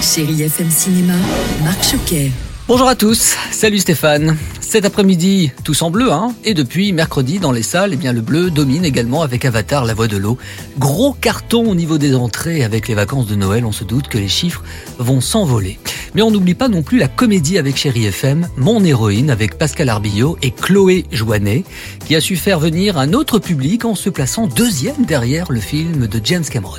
Chérie FM Cinéma, Marc Choquet. Bonjour à tous, salut Stéphane. Cet après-midi, tous en bleu, hein Et depuis mercredi, dans les salles, eh bien le bleu domine également avec Avatar, la voix de l'eau. Gros carton au niveau des entrées avec les vacances de Noël, on se doute que les chiffres vont s'envoler. Mais on n'oublie pas non plus la comédie avec Chéri FM, Mon héroïne avec Pascal Arbillot et Chloé Joannet, qui a su faire venir un autre public en se plaçant deuxième derrière le film de James Cameron.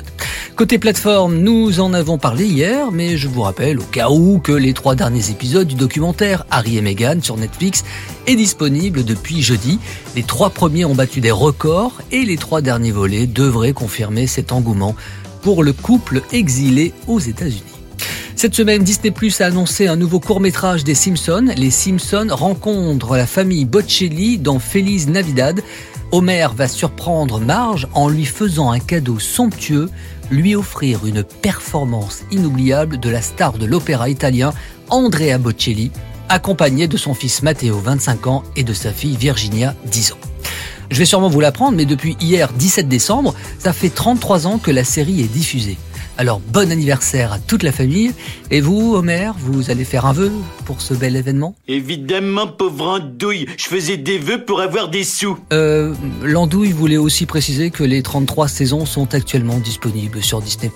Côté plateforme, nous en avons parlé hier, mais je vous rappelle au cas où que les trois derniers épisodes du documentaire Harry et Meghan sur Netflix est disponible depuis jeudi. Les trois premiers ont battu des records et les trois derniers volets devraient confirmer cet engouement pour le couple exilé aux États-Unis. Cette semaine, Disney Plus a annoncé un nouveau court-métrage des Simpsons. Les Simpsons rencontrent la famille Bocelli dans Feliz Navidad. Homer va surprendre Marge en lui faisant un cadeau somptueux, lui offrir une performance inoubliable de la star de l'opéra italien Andrea Bocelli, accompagné de son fils Matteo, 25 ans, et de sa fille Virginia, 10 ans. Je vais sûrement vous l'apprendre, mais depuis hier 17 décembre, ça fait 33 ans que la série est diffusée. Alors bon anniversaire à toute la famille. Et vous, Homer, vous allez faire un vœu pour ce bel événement? Évidemment, pauvre andouille, je faisais des vœux pour avoir des sous. Euh, L'andouille voulait aussi préciser que les 33 saisons sont actuellement disponibles sur Disney+.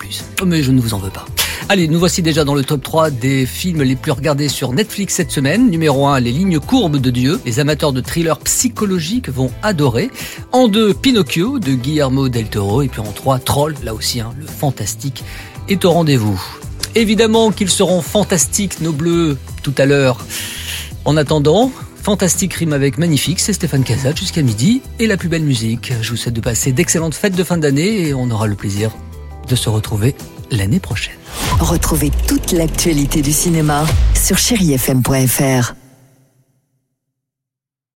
Mais je ne vous en veux pas. Allez, nous voici déjà dans le top 3 des films les plus regardés sur Netflix cette semaine. Numéro 1, Les lignes courbes de Dieu. Les amateurs de thrillers psychologiques vont adorer. En 2, Pinocchio de Guillermo del Toro. Et puis en 3, Troll, là aussi, hein, le fantastique est au rendez-vous. Évidemment qu'ils seront fantastiques, nos bleus, tout à l'heure. En attendant, Fantastique rime avec magnifique, c'est Stéphane Casat jusqu'à midi et la plus belle musique. Je vous souhaite de passer d'excellentes fêtes de fin d'année et on aura le plaisir de se retrouver l'année prochaine. Retrouvez toute l'actualité du cinéma sur chérifm.fr.